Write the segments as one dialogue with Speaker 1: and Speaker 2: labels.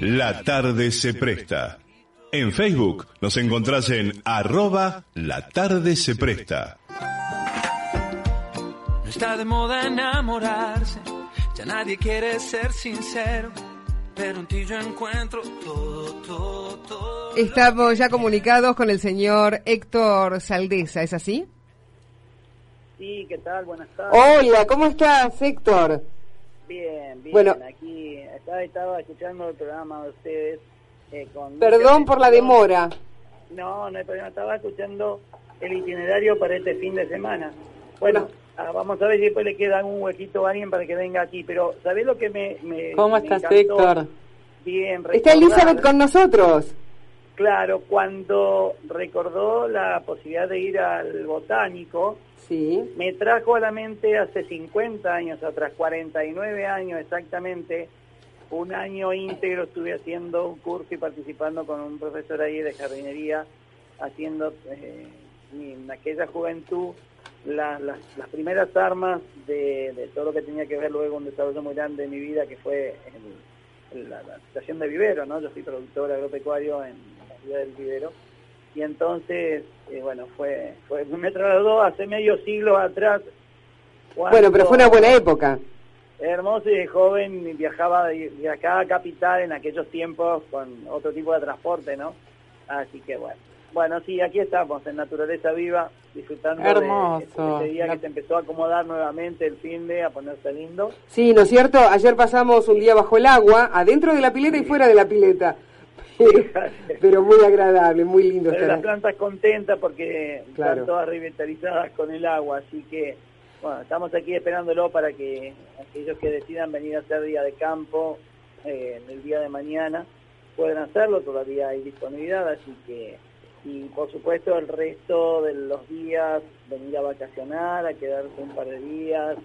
Speaker 1: La tarde se presta. En Facebook nos encontrás en arroba La tarde se presta.
Speaker 2: No está de moda enamorarse, ya nadie quiere ser sincero, pero en ti yo encuentro todo, todo, todo.
Speaker 3: Estamos ya comunicados con el señor Héctor Saldesa, ¿es así?
Speaker 4: Sí, ¿qué tal? Buenas tardes.
Speaker 3: Hola, ¿cómo estás, Héctor?
Speaker 4: Bien, bien.
Speaker 3: Bueno.
Speaker 4: Aquí estaba, estaba escuchando el programa de ustedes. eh, con
Speaker 3: Perdón por la demora.
Speaker 4: No, no hay problema. Estaba escuchando el itinerario para este fin de semana. Bueno, ah, vamos a ver si después le queda un huequito a alguien para que venga aquí. Pero, ¿sabés lo que me. me
Speaker 5: ¿Cómo
Speaker 4: me
Speaker 5: estás,
Speaker 4: encantó?
Speaker 5: Héctor?
Speaker 4: Bien,
Speaker 3: Está
Speaker 4: recordar-
Speaker 3: Elizabeth con nosotros.
Speaker 4: Claro, cuando recordó la posibilidad de ir al botánico.
Speaker 3: Sí.
Speaker 4: Me trajo a la mente hace 50 años atrás, 49 años exactamente, un año íntegro estuve haciendo un curso y participando con un profesor ahí de jardinería, haciendo eh, en aquella juventud la- las- las primeras armas de, de todo lo que tenía que ver luego un desarrollo muy grande de mi vida, que fue el- la, la situación de vivero, ¿no? Yo soy productor agropecuario en ciudad del vivero. Y entonces, eh, bueno, fue, fue me trasladó hace medio siglo atrás.
Speaker 3: Bueno, pero fue una buena época.
Speaker 4: Hermoso y de joven, viajaba de, de acá a Capital en aquellos tiempos con otro tipo de transporte, ¿no? Así que bueno. Bueno, sí, aquí estamos, en Naturaleza Viva, disfrutando
Speaker 5: Hermoso.
Speaker 4: de este día que se empezó a acomodar nuevamente el fin de, a ponerse lindo.
Speaker 3: Sí, ¿no es cierto? Ayer pasamos un día bajo el agua, adentro de la pileta y fuera de la pileta. Pero muy agradable, muy lindo
Speaker 4: Pero
Speaker 3: estar
Speaker 4: las plantas contentas porque
Speaker 3: Claro.
Speaker 4: están todas revitalizadas con el agua, así que bueno, estamos aquí esperándolo para que aquellos que decidan venir a hacer día de campo eh, el día de mañana puedan hacerlo, todavía hay disponibilidad, así que y por supuesto el resto de los días venir a vacacionar, a quedarse un par de días,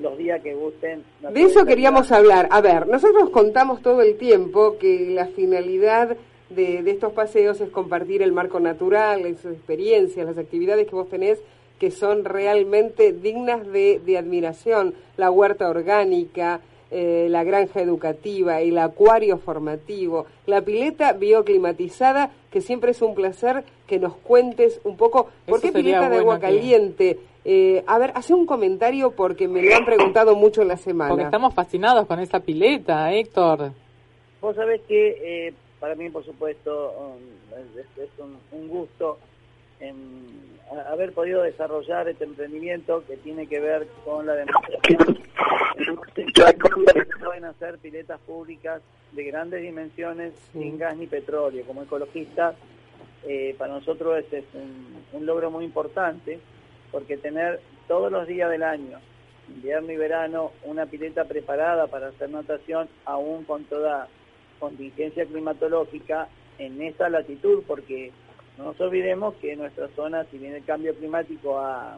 Speaker 4: los días que gusten.
Speaker 3: De eso queríamos hablar. A ver, nosotros contamos todo el tiempo que la finalidad de, de estos paseos es compartir el marco natural, las experiencias, las actividades que vos tenés que son realmente dignas de, de admiración. La huerta orgánica, eh, la granja educativa, el acuario formativo, la pileta bioclimatizada, que siempre es un placer que nos cuentes un poco por
Speaker 5: Eso
Speaker 3: qué pileta de agua caliente. Eh, a ver, hace un comentario porque me lo han preguntado mucho en la semana.
Speaker 5: Porque estamos fascinados con esa pileta, Héctor.
Speaker 4: Vos sabés que eh, para mí, por supuesto, um, es, es un, un gusto em, a- haber podido desarrollar este emprendimiento que tiene que ver con la demostración. Pueden hacer piletas públicas de grandes dimensiones sin gas ni petróleo. Como ecologistas, eh, para nosotros ese es un, un logro muy importante porque tener todos los días del año, invierno y verano, una pileta preparada para hacer natación, aún con toda contingencia climatológica en esta latitud, porque no nos olvidemos que nuestra zona, si bien el cambio climático ha,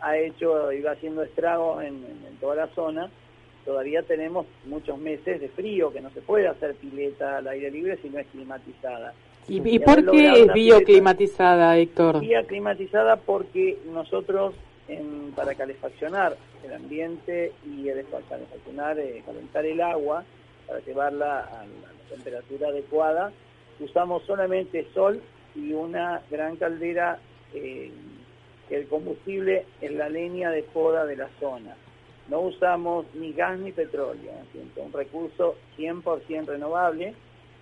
Speaker 4: ha hecho y va haciendo estragos en- en toda la zona, todavía tenemos muchos meses de frío, que no se puede hacer pileta al aire libre si no es climatizada.
Speaker 5: ¿Y,
Speaker 4: Y
Speaker 5: por qué es bioclimatizada, Héctor?
Speaker 4: Vía climatizada porque nosotros en- para calefaccionar el ambiente y el- calefaccionar, eh, calentar el agua, para llevarla a la, temperatura adecuada, usamos solamente sol y una gran caldera eh, que el combustible es la leña de poda de la zona. No usamos ni gas ni petróleo. Es un recurso 100% renovable,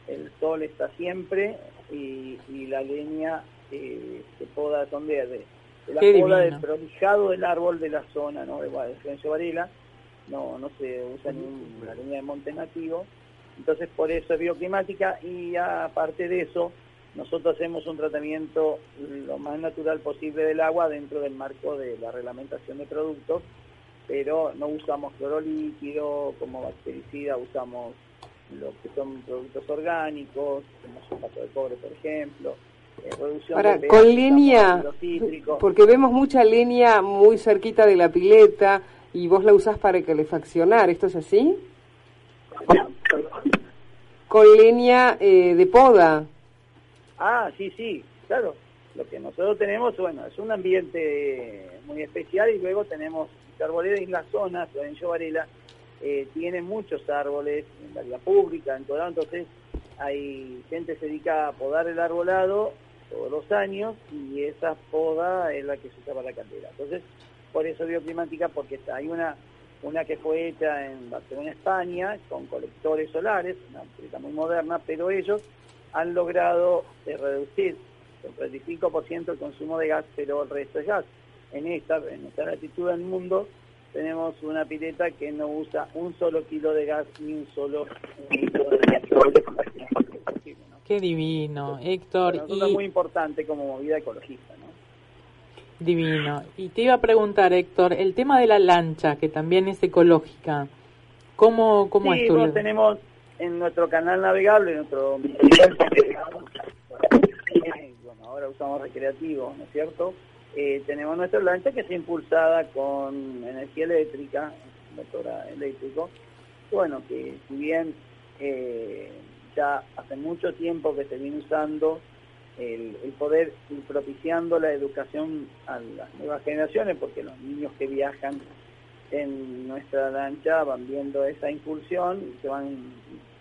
Speaker 4: el sol está siempre y, y la leña eh, se poda son de, de- de la
Speaker 5: Qué
Speaker 4: poda del prolijado del árbol de la zona, ¿no? De, de Florencio Varela, no, no se usa ni un- la leña de monte nativo, entonces por eso es bioclimática y aparte de eso nosotros hacemos un tratamiento lo más natural posible del agua dentro del marco de la reglamentación de productos, pero no usamos cloro líquido como bactericida, usamos lo que son productos orgánicos, como sulfato de cobre, por ejemplo. eh, reducción
Speaker 3: Ahora,
Speaker 4: de
Speaker 3: con leña, porque vemos mucha leña muy cerquita de la pileta y vos la usás para calefaccionar, ¿esto es así? Con leña eh, de poda.
Speaker 4: Ah, sí, sí, claro. Lo que nosotros tenemos, bueno, es un ambiente muy especial y luego tenemos arboleda en la zona, Florencio Varela, eh, tiene muchos árboles en la vía pública, en todo, entonces hay gente se dedica a podar el arbolado todos los años y esa poda es la que se usa para la caldera. Entonces, por eso bioclimática, porque hay una una que fue hecha en Barcelona, España, con colectores solares, una empresa muy moderna, pero ellos han logrado eh, reducir el 35% el consumo de gas, pero el resto es gas. En esta, en esta latitud del mundo tenemos una pileta que no usa un solo kilo de gas ni un solo kilo de gas.
Speaker 5: Qué divino, Héctor.
Speaker 4: Para nosotros
Speaker 5: Y
Speaker 4: es muy importante como movida ecologista, ¿no?
Speaker 5: divino. Y te iba a preguntar, Héctor, el tema de la lancha, que también es ecológica. ¿Cómo, cómo
Speaker 4: sí,
Speaker 5: es tu
Speaker 4: tenemos en nuestro canal navegable, en nuestro bueno, ahora usamos recreativo, ¿no es cierto? Eh, tenemos nuestra lancha que está impulsada con energía eléctrica, motor eléctrico. Bueno, que si bien eh, ya hace mucho tiempo que se viene usando el, poder ir propiciando la educación a las nuevas generaciones, porque los niños que viajan en nuestra lancha van viendo esa impulsión y se van,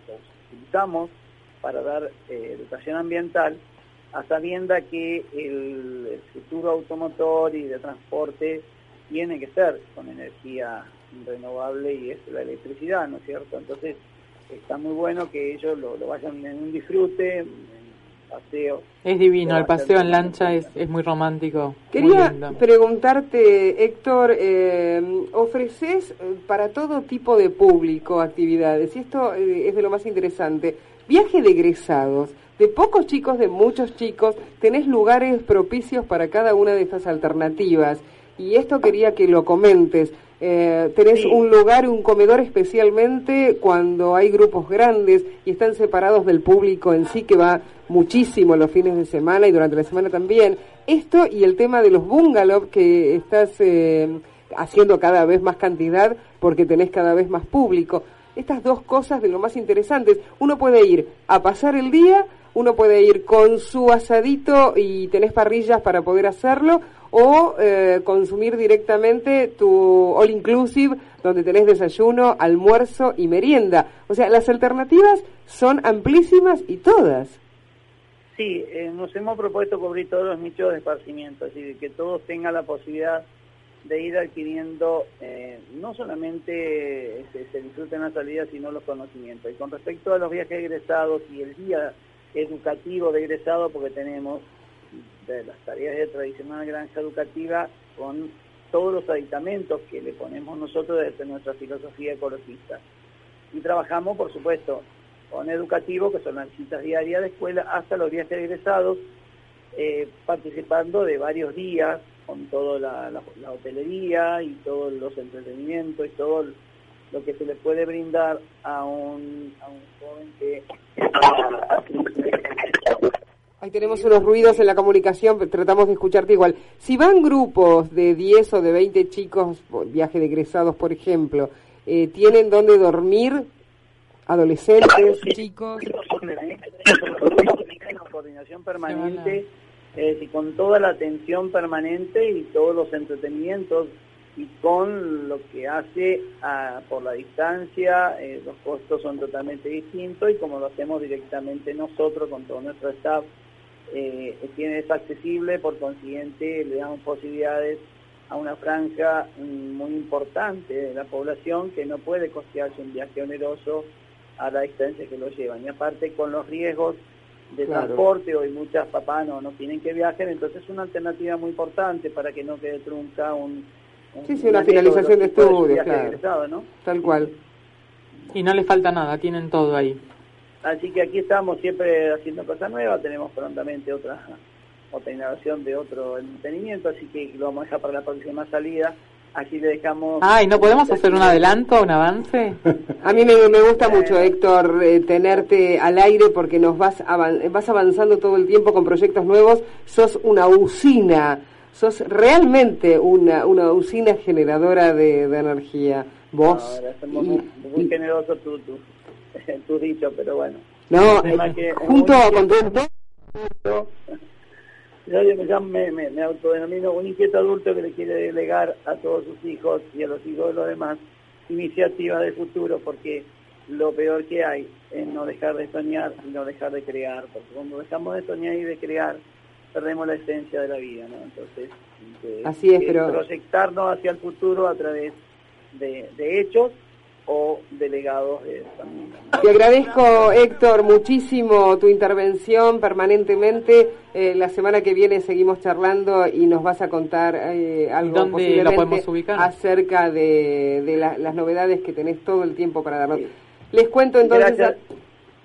Speaker 4: los utilizamos para dar eh, educación ambiental, a sabienda que el, el futuro automotor y de transporte tiene que ser con energía renovable y es la electricidad, ¿no es cierto? Entonces está muy bueno que ellos lo, lo vayan en un disfrute, en paseo.
Speaker 5: Es divino, el paseo en lancha es, es muy romántico. muy
Speaker 3: Quería
Speaker 5: lindo.
Speaker 3: preguntarte, Héctor, eh, ofreces eh, para todo tipo de público actividades, y esto eh, es de lo más interesante. Viaje de egresados, de pocos chicos, de muchos chicos, tenés lugares propicios para cada una de estas alternativas. Y esto quería que lo comentes. Eh, tenés
Speaker 4: Sí.
Speaker 3: un lugar, un comedor especialmente cuando hay grupos grandes y están separados del público en sí, que va muchísimo los fines de semana y durante la semana también. Esto y el tema de los bungalows que estás eh, haciendo cada vez más cantidad porque tenés cada vez más público. Estas dos cosas de lo más interesantes. Uno puede ir a pasar el día, uno puede ir con su asadito y tenés parrillas para poder hacerlo, o eh, consumir directamente tu all inclusive, donde tenés desayuno, almuerzo y merienda. O sea, las alternativas son amplísimas y todas.
Speaker 4: Sí, eh, nos hemos propuesto cubrir todos los nichos de esparcimiento, es decir, que todos tengan la posibilidad de ir adquiriendo eh, no solamente este, se disfruten las salidas, sino los conocimientos. Y con respecto a los viajes egresados y el día educativo de egresado, porque tenemos de las tareas de tradicional granja educativa con todos los aditamentos que le ponemos nosotros desde nuestra filosofía ecologista. Y trabajamos, por supuesto, con educativo, que son las visitas diarias de escuela, hasta los viajes egresados, eh, participando de varios días con toda la, la, la hotelería y todos los entretenimientos y todo lo que se le puede brindar a un, a un joven que...
Speaker 3: Ahí tenemos unos ruidos en la comunicación, tratamos de escucharte igual. Si van grupos de 10 o de 20 chicos, viaje de egresados, por ejemplo, eh, ¿tienen dónde dormir? ¿Adolescentes, chicos?
Speaker 4: Coordinación permanente eh, y con toda la atención permanente y todos los entretenimientos y con lo que hace a, por la distancia, eh, los costos son totalmente distintos y como lo hacemos directamente nosotros con todo nuestro staff, eh, es accesible, por consiguiente le damos posibilidades a una franja muy importante de la población que no puede costearse un viaje oneroso a la distancia que lo llevan. Y aparte con los riesgos de
Speaker 3: Claro.
Speaker 4: transporte, hoy muchas papás no, no tienen que viajar, entonces es una alternativa muy importante para que no quede trunca un...
Speaker 3: Sí, sí, una
Speaker 4: un
Speaker 3: finalización de estudios, claro.
Speaker 4: egresado, ¿no?
Speaker 3: Tal cual.
Speaker 5: Y no les falta nada, tienen todo ahí.
Speaker 4: Así que aquí estamos siempre haciendo cosas nuevas, tenemos prontamente otra otra inauguración de otro entretenimiento, así que lo vamos a dejar para la próxima salida. Así le dejamos...
Speaker 5: Ay, ¿no podemos hacer un adelanto, un avance?
Speaker 3: A mí me, me gusta mucho, Héctor, eh, tenerte al aire porque nos vas, avan- vas avanzando todo el tiempo con proyectos nuevos. Sos una usina, sos realmente una, una usina generadora de, de energía. Vos. Y-
Speaker 4: muy, muy generoso tu, tu, tu dicho, pero bueno.
Speaker 3: no, eh, junto con
Speaker 4: inquieto, Yo me, me, me autodenomino un inquieto adulto que le quiere delegar a todos sus hijos y a los hijos de los demás iniciativas de futuro, porque lo peor que hay es no dejar de soñar y no dejar de crear, porque cuando dejamos de soñar y de crear, perdemos la esencia de la vida, ¿no? Entonces, que-
Speaker 3: Así es,
Speaker 4: que
Speaker 3: pero-
Speaker 4: proyectarnos hacia el futuro a través de, de hechos o de legados de.
Speaker 3: Te agradezco, Héctor, muchísimo tu intervención permanentemente. Eh, la semana que viene seguimos charlando y nos vas a contar eh, algo
Speaker 5: ¿Dónde
Speaker 3: posiblemente
Speaker 5: podemos ubicar?
Speaker 3: acerca de, de la- las novedades que tenés todo el tiempo para darnos. Les cuento entonces
Speaker 4: Gracias.
Speaker 3: a,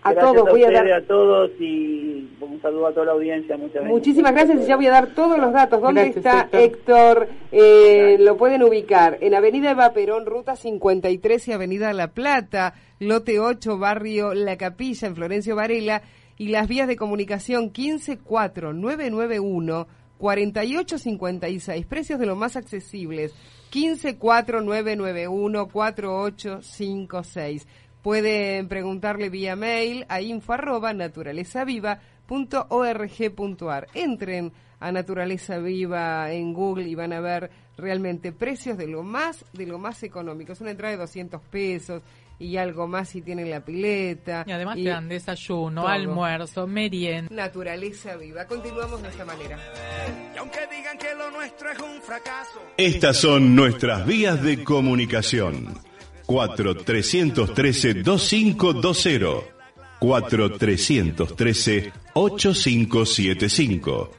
Speaker 3: a
Speaker 4: Gracias
Speaker 3: todos, voy a dar
Speaker 4: a todos y un saludo a toda la audiencia. Muchas
Speaker 3: Muchísimas gracias y ya voy a dar todos los datos. ¿Dónde
Speaker 5: Gracias,
Speaker 3: está
Speaker 5: Héctor.
Speaker 3: Héctor? Eh, lo pueden ubicar en Avenida Eva Perón, Ruta 53 y Avenida La Plata, Lote 8, Barrio La Capilla, en Florencio Varela, y las vías de comunicación 154991 4856, precios de lo más accesibles, 154991 4856. Pueden preguntarle vía mail a info arroba naturalezaviva.org.ar. Entren a Naturaleza Viva en Google y van a ver realmente precios de lo más de lo más económico. Es una entrada de 200 pesos y algo más si tienen la pileta.
Speaker 5: Y además
Speaker 3: y
Speaker 5: te dan desayuno,
Speaker 3: todo.
Speaker 5: almuerzo, merienda.
Speaker 3: Naturaleza Viva. Continuamos de esta manera.
Speaker 2: Y aunque digan que lo nuestro es un fracaso.
Speaker 1: Estas son nuestras vías de comunicación. 4-313-2520. 4-313-8575.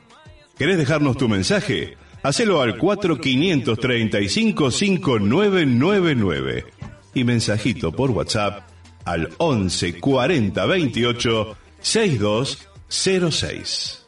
Speaker 1: ¿Querés dejarnos tu mensaje? Hacelo al 4-535-5999. Y mensajito por WhatsApp al 11 40 28 6206.